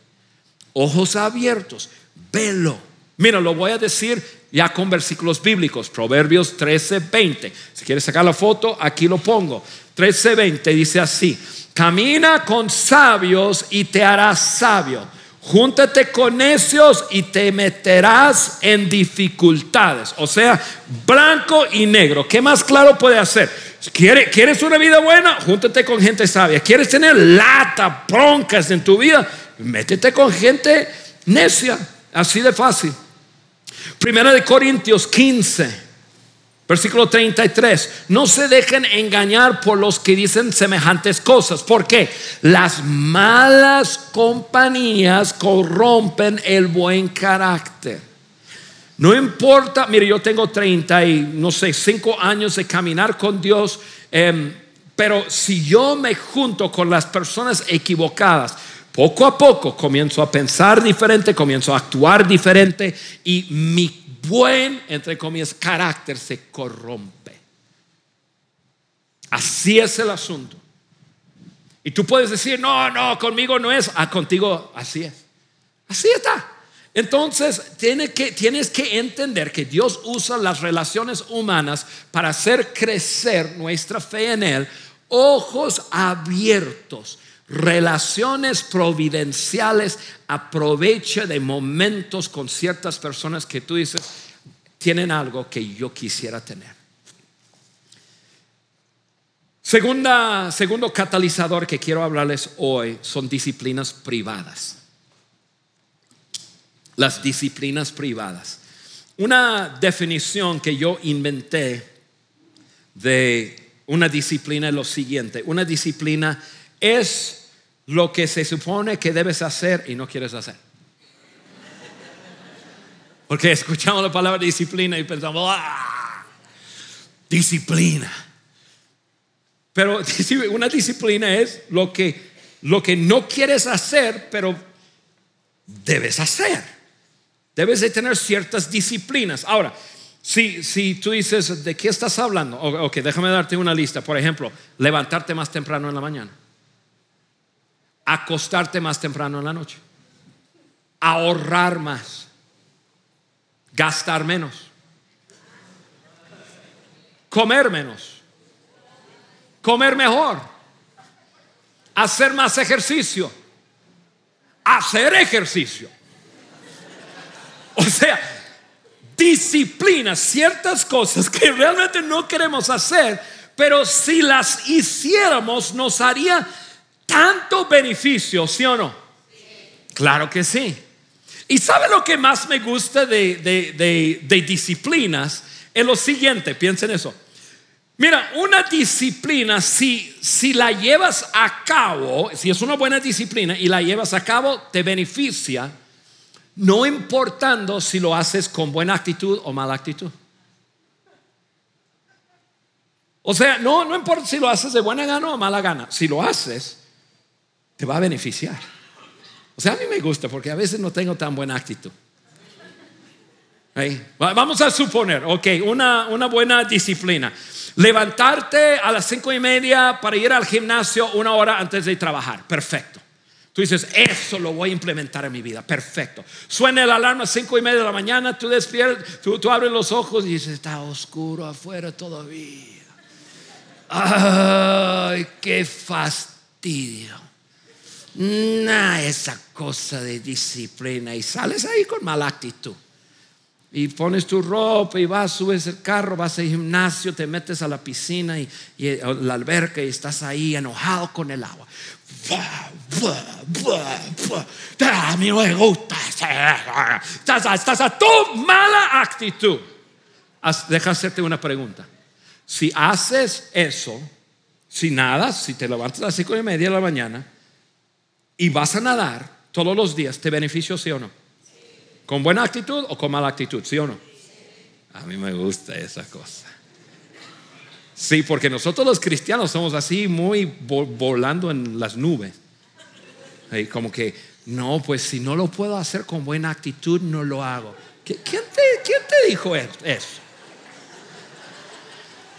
Ojos abiertos, velo. Mira, lo voy a decir ya con versículos bíblicos, Proverbios 13, 20. Si quieres sacar la foto, aquí lo pongo. 13, 20 dice así, camina con sabios y te harás sabio Júntate con necios y te meterás en dificultades. O sea, blanco y negro. ¿Qué más claro puede hacer? ¿Quieres una vida buena? Júntate con gente sabia. ¿Quieres tener lata, broncas en tu vida? Métete con gente necia. Así de fácil. Primera de Corintios 15. Versículo 33. No se dejen engañar por los que dicen semejantes cosas. porque Las malas compañías corrompen el buen carácter. No importa, mire, yo tengo 30 y no sé, 5 años de caminar con Dios, em, pero si yo me junto con las personas equivocadas, poco a poco comienzo a pensar diferente, comienzo a actuar diferente y mi buen, entre comillas, carácter se corrompe. Así es el asunto. Y tú puedes decir, no, no, conmigo no es, ah, contigo así es. Así está. Entonces que, tienes que entender que Dios usa las relaciones humanas para hacer crecer nuestra fe en Él, ojos abiertos relaciones providenciales, aprovecha de momentos con ciertas personas que tú dices, tienen algo que yo quisiera tener. Segunda, segundo catalizador que quiero hablarles hoy son disciplinas privadas. Las disciplinas privadas. Una definición que yo inventé de una disciplina es lo siguiente. Una disciplina es lo que se supone que debes hacer y no quieres hacer. Porque escuchamos la palabra disciplina y pensamos, ah, disciplina. Pero (laughs) una disciplina es lo que, lo que no quieres hacer, pero debes hacer. Debes de tener ciertas disciplinas. Ahora, si, si tú dices, ¿de qué estás hablando? Ok, déjame darte una lista. Por ejemplo, levantarte más temprano en la mañana acostarte más temprano en la noche, ahorrar más, gastar menos, comer menos, comer mejor, hacer más ejercicio, hacer ejercicio. O sea, disciplina, ciertas cosas que realmente no queremos hacer, pero si las hiciéramos nos haría tanto beneficio, ¿sí o no? Claro que sí. ¿Y sabe lo que más me gusta de, de, disciplinas? Es lo siguiente, piensen eso. Mira, una disciplina, si, si la llevas a cabo, si es una buena disciplina y la llevas a cabo, te beneficia, no importando si lo haces con buena actitud o mala actitud. O sea, no, no importa si lo haces de buena gana o mala gana. Si lo haces, te va a beneficiar. O sea, a mí me gusta porque a veces no tengo tan buena actitud. Vamos a suponer, ok, una, una buena disciplina. Levantarte a las cinco y media para ir al gimnasio una hora antes de trabajar. Perfecto. Tú dices, eso lo voy a implementar en mi vida. Perfecto. Suena el alarma a cinco y media de la mañana, tú despiertas, tú, tú abres los ojos y dices, está oscuro afuera todavía. Ay, qué fastidio. Nah, esa cosa de disciplina. Y sales ahí con mala actitud. Y pones tu ropa y vas, subes el carro, vas al gimnasio, te metes a la piscina y, la alberca y estás ahí enojado con el agua. A mí me gusta. Estás, a tu mala actitud. Deja hacerte una pregunta. Si haces eso, si nada, si te levantas a las cinco y media de la mañana, y vas a nadar todos los días, ¿te beneficio sí o no? ¿Con buena actitud o con mala actitud? ¿Sí o no? A mí me gusta esa cosa. Sí, porque nosotros los cristianos somos así muy volando en las nubes. Como que, no, pues si no lo puedo hacer con buena actitud, no lo hago. ¿Quién te, quién te dijo eso?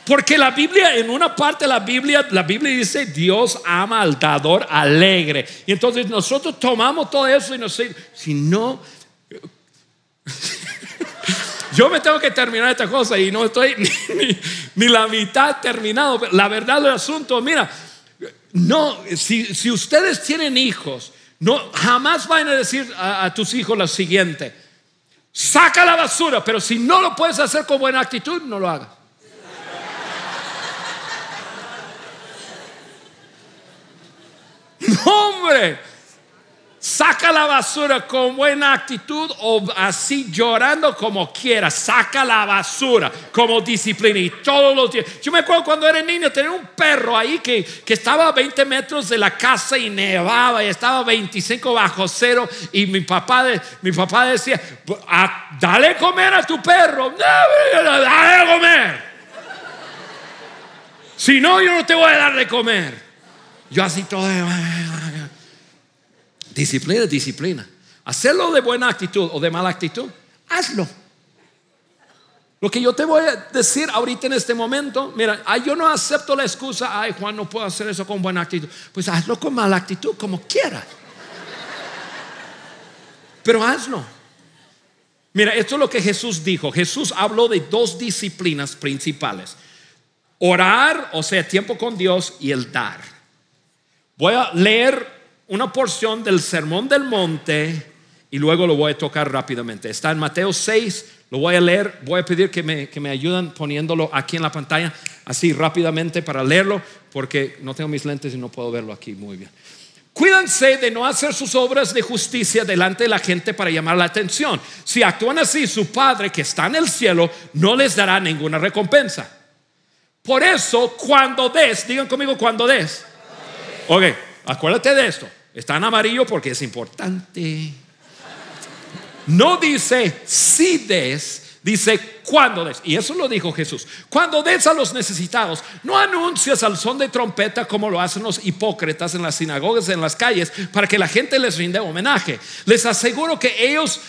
Porque la Biblia, en una parte de la Biblia, la Biblia dice, Dios ama al dador alegre. Y entonces nosotros tomamos todo eso y nos si no, (laughs) yo me tengo que terminar esta cosa y no estoy (laughs) ni, la mitad terminado. La verdad del asunto, mira, no, si, ustedes tienen hijos, no, jamás van a decir a, tus hijos lo siguiente, saca la basura, pero si no lo puedes hacer con buena actitud, no lo hagas. (laughs) hombre, Saca la basura con buena actitud o así llorando como quieras. Saca la basura como disciplina y todos los días. Yo me acuerdo cuando era niño, tenía un perro ahí que, que estaba a 20 metros de la casa y nevaba y estaba 25 bajo cero. Y mi papá, mi papá decía: ah, Dale comer a tu perro, dale comer. Si no, yo no te voy a dar de comer. Yo así todo. Disciplina, disciplina. Hacerlo de buena actitud o de mala actitud, hazlo. Lo que yo te voy a decir ahorita en este momento, mira, yo no acepto la excusa, ay Juan, no puedo hacer eso con buena actitud. Pues hazlo con mala actitud, como quieras. Pero hazlo. Mira, esto es lo que Jesús dijo. Jesús habló de dos disciplinas principales. Orar, o sea, tiempo con Dios y el dar. Voy a leer una porción del Sermón del Monte y luego lo voy a tocar rápidamente. Está en Mateo 6, lo voy a leer, voy a pedir que me, que me ayuden poniéndolo aquí en la pantalla, así rápidamente para leerlo, porque no tengo mis lentes y no puedo verlo aquí muy bien. Cuídense de no hacer sus obras de justicia delante de la gente para llamar la atención. Si actúan así, su Padre que está en el cielo no les dará ninguna recompensa. Por eso, cuando des, digan conmigo cuando des. Ok, acuérdate de esto. Está en amarillo porque es importante. No dice si des, dice cuando des. Y eso lo dijo Jesús. Cuando des a los necesitados, no anuncias al son de trompeta como lo hacen los hipócritas en las sinagogas, en las calles, para que la gente les rinde homenaje. Les aseguro que ellos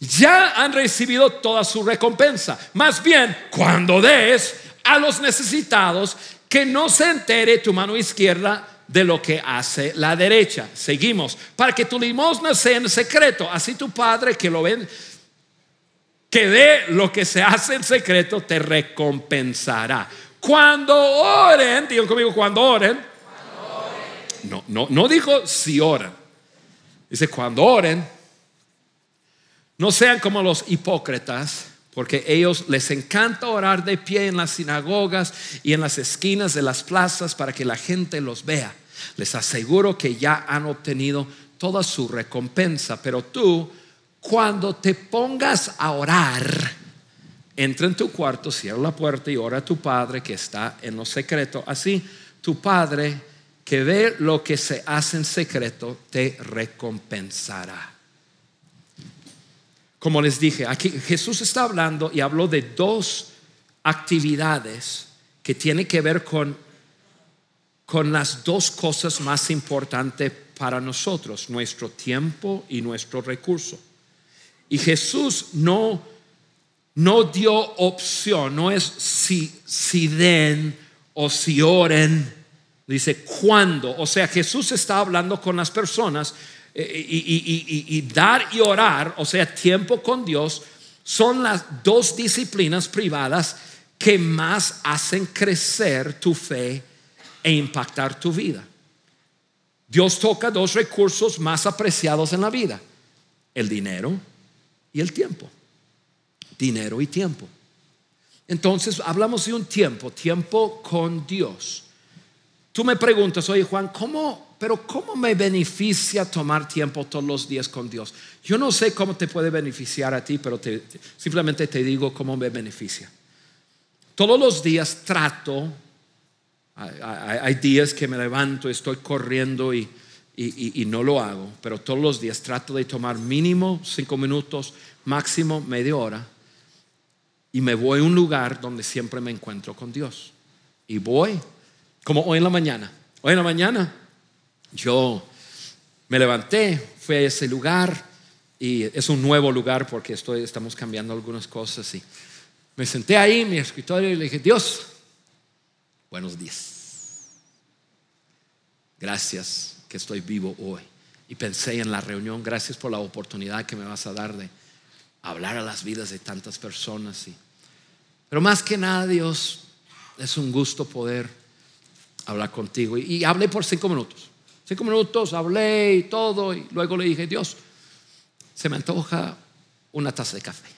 ya han recibido toda su recompensa. Más bien, cuando des a los necesitados, que no se entere tu mano izquierda de lo que hace la derecha. Seguimos. Para que tu limosna sea en secreto. Así tu Padre que lo ven, que ve lo que se hace en secreto, te recompensará. Cuando oren, digan conmigo, cuando oren. No, no, no dijo si oran. Dice, cuando oren, no sean como los hipócritas porque ellos les encanta orar de pie en las sinagogas y en las esquinas de las plazas para que la gente los vea. Les aseguro que ya han obtenido toda su recompensa, pero tú, cuando te pongas a orar, entra en tu cuarto, cierra la puerta y ora a tu Padre que está en lo secreto. Así, tu Padre que ve lo que se hace en secreto, te recompensará. Como les dije, aquí Jesús está hablando y habló de dos actividades que tienen que ver con, con las dos cosas más importantes para nosotros, nuestro tiempo y nuestro recurso. Y Jesús no, no dio opción, no es si, si den o si oren, dice cuándo. O sea, Jesús está hablando con las personas y, dar y orar, o sea, tiempo con Dios, son las dos disciplinas privadas que más hacen crecer tu fe e impactar tu vida. Dios toca dos recursos más apreciados en la vida, el dinero y el tiempo. Dinero y tiempo. Entonces hablamos de un tiempo, tiempo con Dios. Tú me preguntas, oye Juan, ¿cómo pero ¿cómo me beneficia tomar tiempo todos los días con Dios? Yo no sé cómo te puede beneficiar a ti, pero simplemente te digo cómo me beneficia. Todos los días trato, hay, días que me levanto, estoy corriendo y, no lo hago, pero todos los días trato de tomar mínimo cinco minutos, máximo media hora, y me voy a un lugar donde siempre me encuentro con Dios. Y voy, como hoy en la mañana. Hoy en la mañana yo me levanté, fui a ese lugar y es un nuevo lugar porque estoy, estamos cambiando algunas cosas y me senté ahí en mi escritorio y le dije, Dios, buenos días. Gracias que estoy vivo hoy. Y pensé en la reunión, gracias por la oportunidad que me vas a dar de hablar a las vidas de tantas personas. pero más que nada, Dios, es un gusto poder hablar contigo. Y, y hablé por cinco minutos. Cinco minutos, hablé y todo. Y luego le dije, Dios, se me antoja una taza de café.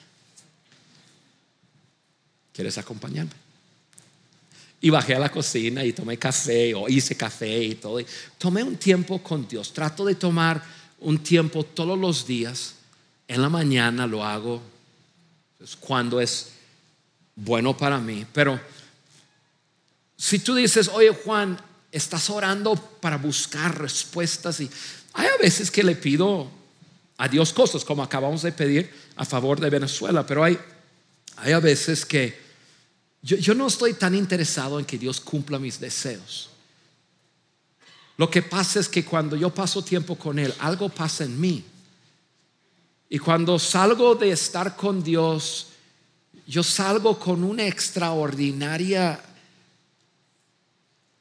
¿Quieres acompañarme? Y bajé a la cocina y tomé café o hice café y todo. tomé un tiempo con Dios. Trato de tomar un tiempo todos los días. En la mañana lo hago cuando es bueno para mí. Pero si tú dices, oye Juan, estás orando para buscar respuestas y hay a veces que le pido a Dios cosas, como acabamos de pedir a favor de Venezuela, pero hay, hay a veces que yo, yo no estoy tan interesado en que Dios cumpla mis deseos. Lo que pasa es que cuando yo paso tiempo con Él, algo pasa en mí. Y cuando salgo de estar con Dios, yo salgo con una extraordinaria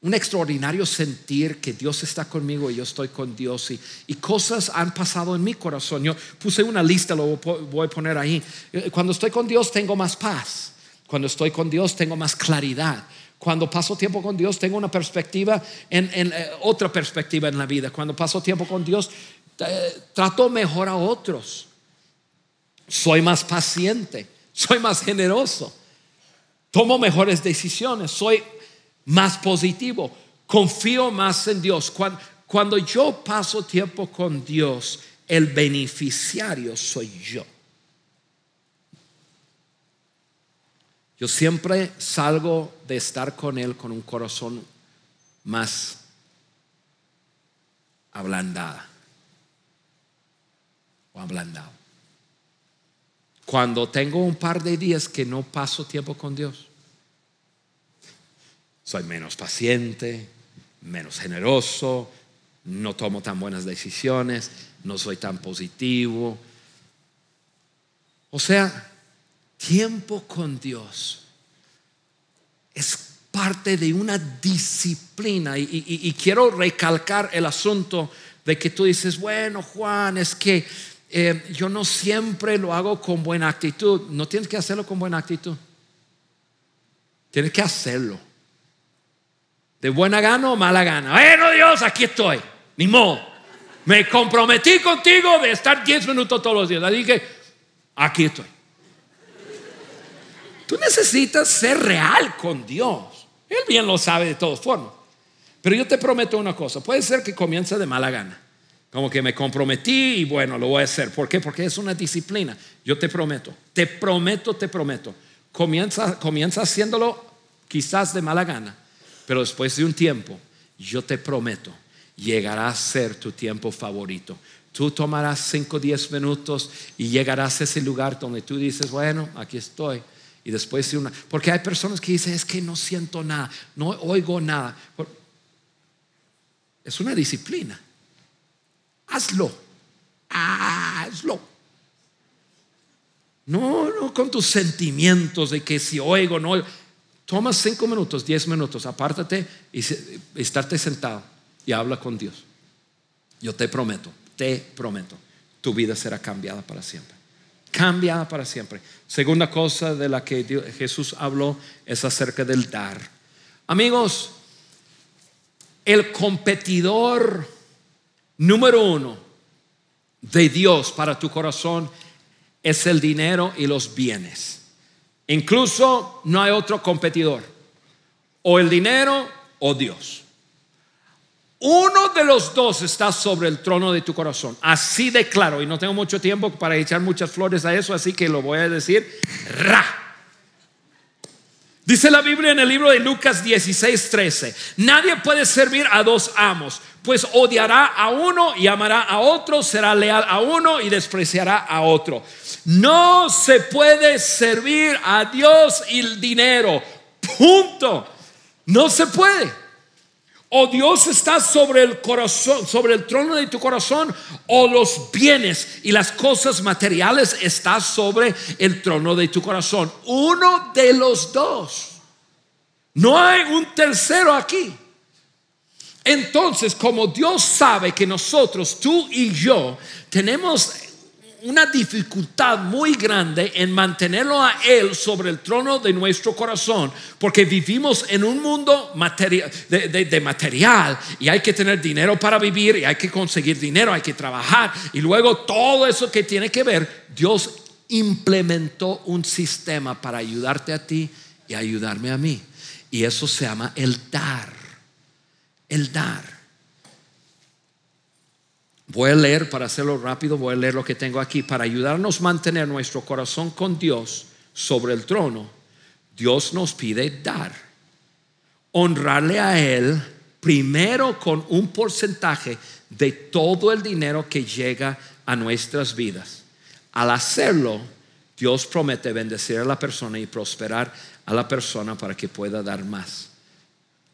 un extraordinario sentir que Dios está conmigo y yo estoy con Dios y, cosas han pasado en mi corazón. Yo puse una lista, lo voy a poner ahí. Eh, cuando estoy con Dios tengo más paz. Cuando estoy con Dios tengo más claridad. Cuando paso tiempo con Dios tengo una perspectiva, en, eh, otra perspectiva en la vida. Cuando paso tiempo con Dios eh, trato mejor a otros. Soy más paciente, soy más generoso, tomo mejores decisiones, soy más positivo, confío más en Dios. Cuando, yo paso tiempo con Dios, el beneficiario soy yo. Yo siempre salgo de estar con Él con un corazón más ablandada o ablandado. Cuando tengo un par de días que no paso tiempo con Dios, soy menos paciente, menos generoso, no tomo tan buenas decisiones, no soy tan positivo. O sea, tiempo con Dios es parte de una disciplina y, quiero recalcar el asunto de que tú dices, bueno Juan, es que eh, yo no siempre lo hago con buena actitud. No tienes que hacerlo con buena actitud. Tienes que hacerlo. De buena gana o mala gana. Bueno, Dios, aquí estoy. Ni modo. Me comprometí contigo de estar 10 minutos todos los días. Así que aquí estoy. Tú necesitas ser real con Dios. Él bien lo sabe de todas formas. Pero yo te prometo una cosa. Puede ser que comience de mala gana. Como que me comprometí y bueno, lo voy a hacer. ¿Por qué? Porque es una disciplina. Yo te prometo. Te prometo, te prometo. Comienza, comienza haciéndolo quizás de mala gana pero después de un tiempo, yo te prometo, llegará a ser tu tiempo favorito. Tú tomarás 5 o 10 minutos y llegarás a ese lugar donde tú dices, bueno, aquí estoy. Y después de una... Porque hay personas que dicen, es que no siento nada, no oigo nada. Es una disciplina. Hazlo. Hazlo. No, no con tus sentimientos de que si oigo, no oigo. Toma cinco minutos, diez minutos, apártate y estarte sentado y habla con Dios. Yo te prometo, te prometo, tu vida será cambiada para siempre. Cambiada para siempre. Segunda cosa de la que Jesús habló es acerca del dar. Amigos, el competidor número uno de Dios para tu corazón es el dinero y los bienes. Incluso no hay otro competidor. O el dinero o Dios. Uno de los dos está sobre el trono de tu corazón. Así de claro. Y no tengo mucho tiempo para echar muchas flores a eso, así que lo voy a decir. Ra. Dice la Biblia en el libro de Lucas 16, 13. Nadie puede servir a dos amos, pues odiará a uno y amará a otro, será leal a uno y despreciará a otro. No se puede servir a Dios y el dinero. Punto. No se puede. O Dios está sobre el corazón, sobre el trono de tu corazón, o los bienes y las cosas materiales está sobre el trono de tu corazón. Uno de los dos. No hay un tercero aquí. Entonces, como Dios sabe que nosotros, tú y yo, tenemos una dificultad muy grande en mantenerlo a Él sobre el trono de nuestro corazón, porque vivimos en un mundo de, material y hay que tener dinero para vivir y hay que conseguir dinero, hay que trabajar y luego todo eso que tiene que ver, Dios implementó un sistema para ayudarte a ti y ayudarme a mí. Y eso se llama el dar, el dar. Voy a leer, para hacerlo rápido, voy a leer lo que tengo aquí. Para ayudarnos a mantener nuestro corazón con Dios sobre el trono, Dios nos pide dar. Honrarle a Él primero con un porcentaje de todo el dinero que llega a nuestras vidas. Al hacerlo, Dios promete bendecir a la persona y prosperar a la persona para que pueda dar más.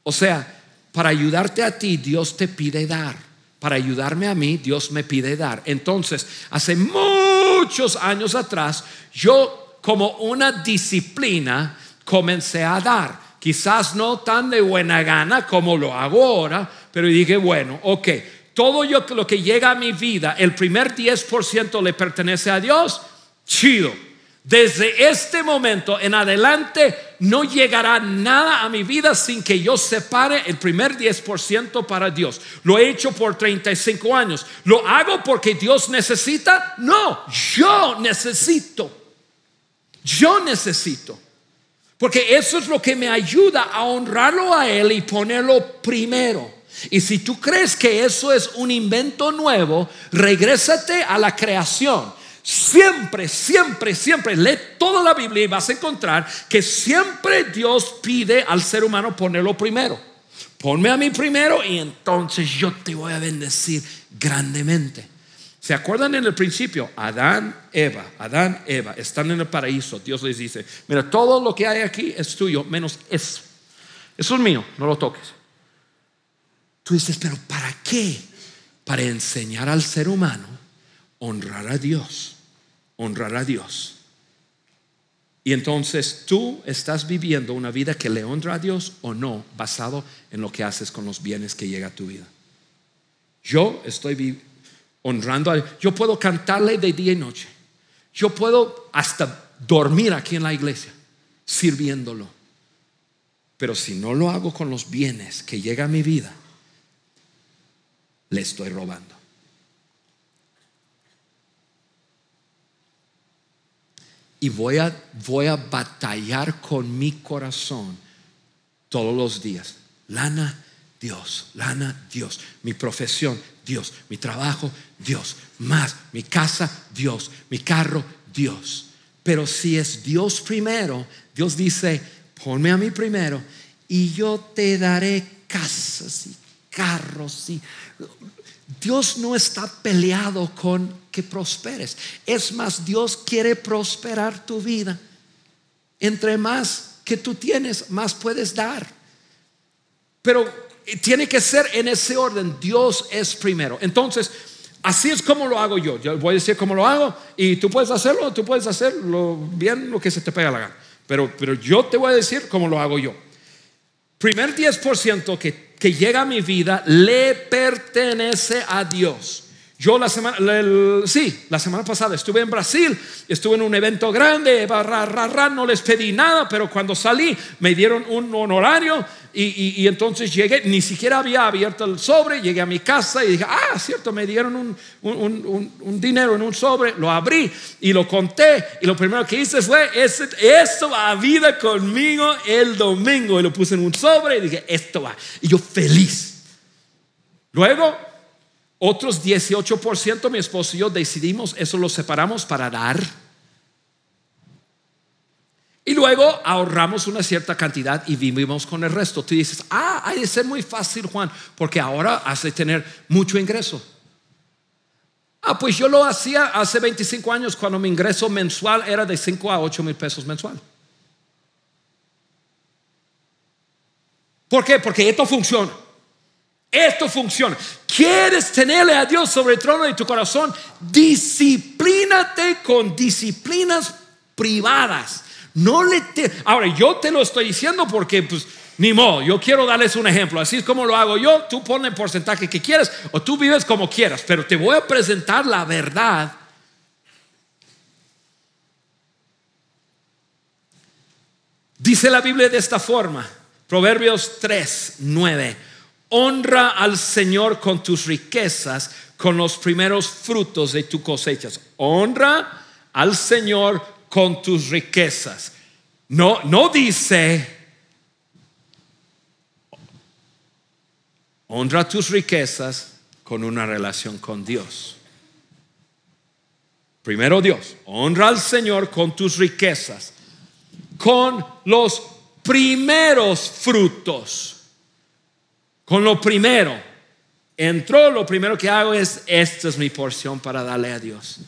O sea, para ayudarte a ti, Dios te pide dar para ayudarme a mí, Dios me pide dar. Entonces, hace muchos años atrás, yo como una disciplina comencé a dar. Quizás no tan de buena gana como lo hago ahora, pero dije, bueno, ok, todo lo que llega a mi vida, el primer 10% le pertenece a Dios, chido desde este momento en adelante no llegará nada a mi vida sin que yo separe el primer 10% para Dios. Lo he hecho por 35 años. ¿Lo hago porque Dios necesita? No, yo necesito. Yo necesito. Porque eso es lo que me ayuda a honrarlo a Él y ponerlo primero. Y si tú crees que eso es un invento nuevo, regrésate a la creación Siempre, siempre, siempre, lee toda la Biblia y vas a encontrar que siempre Dios pide al ser humano ponerlo primero. Ponme a mí primero y entonces yo te voy a bendecir grandemente. ¿Se acuerdan en el principio? Adán, Eva, Adán, Eva, están en el paraíso. Dios les dice, mira, todo lo que hay aquí es tuyo, menos eso. Eso es mío, no lo toques. Tú dices, pero ¿para qué? Para enseñar al ser humano honrar a Dios, honrar a Dios. Y entonces tú estás viviendo una vida que le honra a Dios o no, basado en lo que haces con los bienes que llega a tu vida. Yo estoy honrando a Dios. Yo puedo cantarle de día y noche. Yo puedo hasta dormir aquí en la iglesia, sirviéndolo. Pero si no lo hago con los bienes que llega a mi vida, le estoy robando. Y voy a, voy a batallar con mi corazón todos los días. Lana, Dios, lana, Dios, mi profesión, Dios, mi trabajo, Dios, más, mi casa, Dios, mi carro, Dios. Pero si es Dios primero, Dios dice, ponme a mí primero y yo te daré casas y carros y Dios no está peleado con que prosperes. Es más, Dios quiere prosperar tu vida. Entre más que tú tienes, más puedes dar. Pero tiene que ser en ese orden. Dios es primero. Entonces, así es como lo hago yo. Yo voy a decir cómo lo hago y tú puedes hacerlo, tú puedes hacerlo bien lo que se te pega la gana. Pero, pero yo te voy a decir cómo lo hago yo. Primer 10% que que llega a mi vida le pertenece a Dios. Yo la semana, sí, la semana pasada estuve en Brasil, estuve en un evento grande, no les pedí nada, pero cuando salí me dieron un honorario y, entonces llegué, ni siquiera había abierto el sobre, llegué a mi casa y dije, ah, cierto, me dieron un, un, dinero en un sobre, lo abrí y lo conté y lo primero que hice fue, esto va a vida conmigo el domingo y lo puse en un sobre y dije, esto va. Y yo feliz. Luego, otros 18% mi esposo y yo decidimos, eso lo separamos para dar y luego ahorramos una cierta cantidad y vivimos con el resto. Tú dices, ah, hay de ser muy fácil, Juan, porque ahora has de tener mucho ingreso. Ah, pues yo lo hacía hace 25 años cuando mi ingreso mensual era de 5 a 8 mil pesos mensual. ¿Por qué? Porque esto funciona. Esto funciona. ¿Quieres tenerle a Dios sobre el trono de tu corazón? Disciplínate con disciplinas privadas. No le te... Ahora, yo te lo estoy diciendo porque, pues, ni modo, yo quiero darles un ejemplo. Así es como lo hago yo. Tú pon el porcentaje que quieras o tú vives como quieras, pero te voy a presentar la verdad. Dice la Biblia de esta forma, Proverbios 3, 9 honra al Señor con tus riquezas, con los primeros frutos de tus cosechas. Honra al Señor con tus riquezas. No, no dice, honra tus riquezas con una relación con Dios. Primero Dios, honra al Señor con tus riquezas, con los primeros frutos con lo primero. Entró, lo primero que hago es, esta es mi porción para darle a Dios.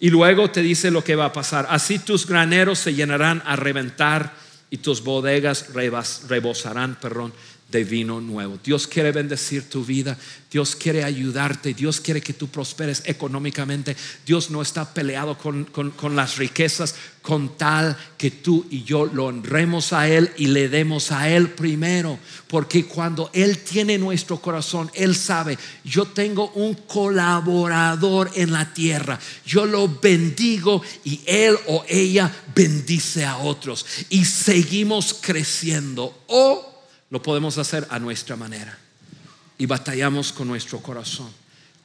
Y luego te dice lo que va a pasar. Así tus graneros se llenarán a reventar y tus bodegas rebosarán, perdón, de vino nuevo. Dios quiere bendecir tu vida, Dios quiere ayudarte, Dios quiere que tú prosperes económicamente. Dios no está peleado con, con, las riquezas con tal que tú y yo lo honremos a Él y le demos a Él primero. Porque cuando Él tiene nuestro corazón, Él sabe, yo tengo un colaborador en la tierra, yo lo bendigo y Él o ella bendice a otros y seguimos creciendo. O lo podemos hacer a nuestra manera. Y batallamos con nuestro corazón.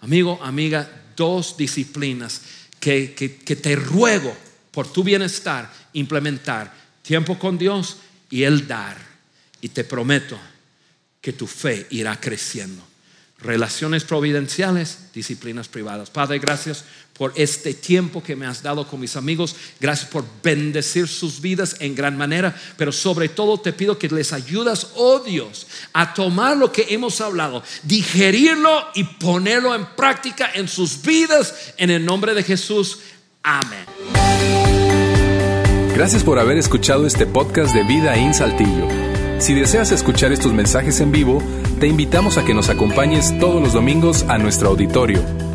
Amigo, amiga, dos disciplinas que, que, te ruego por tu bienestar implementar. Tiempo con Dios y el dar. Y te prometo que tu fe irá creciendo relaciones providenciales, disciplinas privadas. Padre, gracias por este tiempo que me has dado con mis amigos. Gracias por bendecir sus vidas en gran manera. Pero sobre todo te pido que les ayudas, oh Dios, a tomar lo que hemos hablado, digerirlo y ponerlo en práctica en sus vidas. En el nombre de Jesús. Amén. Gracias por haber escuchado este podcast de Vida en Saltillo. Si deseas escuchar estos mensajes en vivo, te invitamos a que nos acompañes todos los domingos a nuestro auditorio.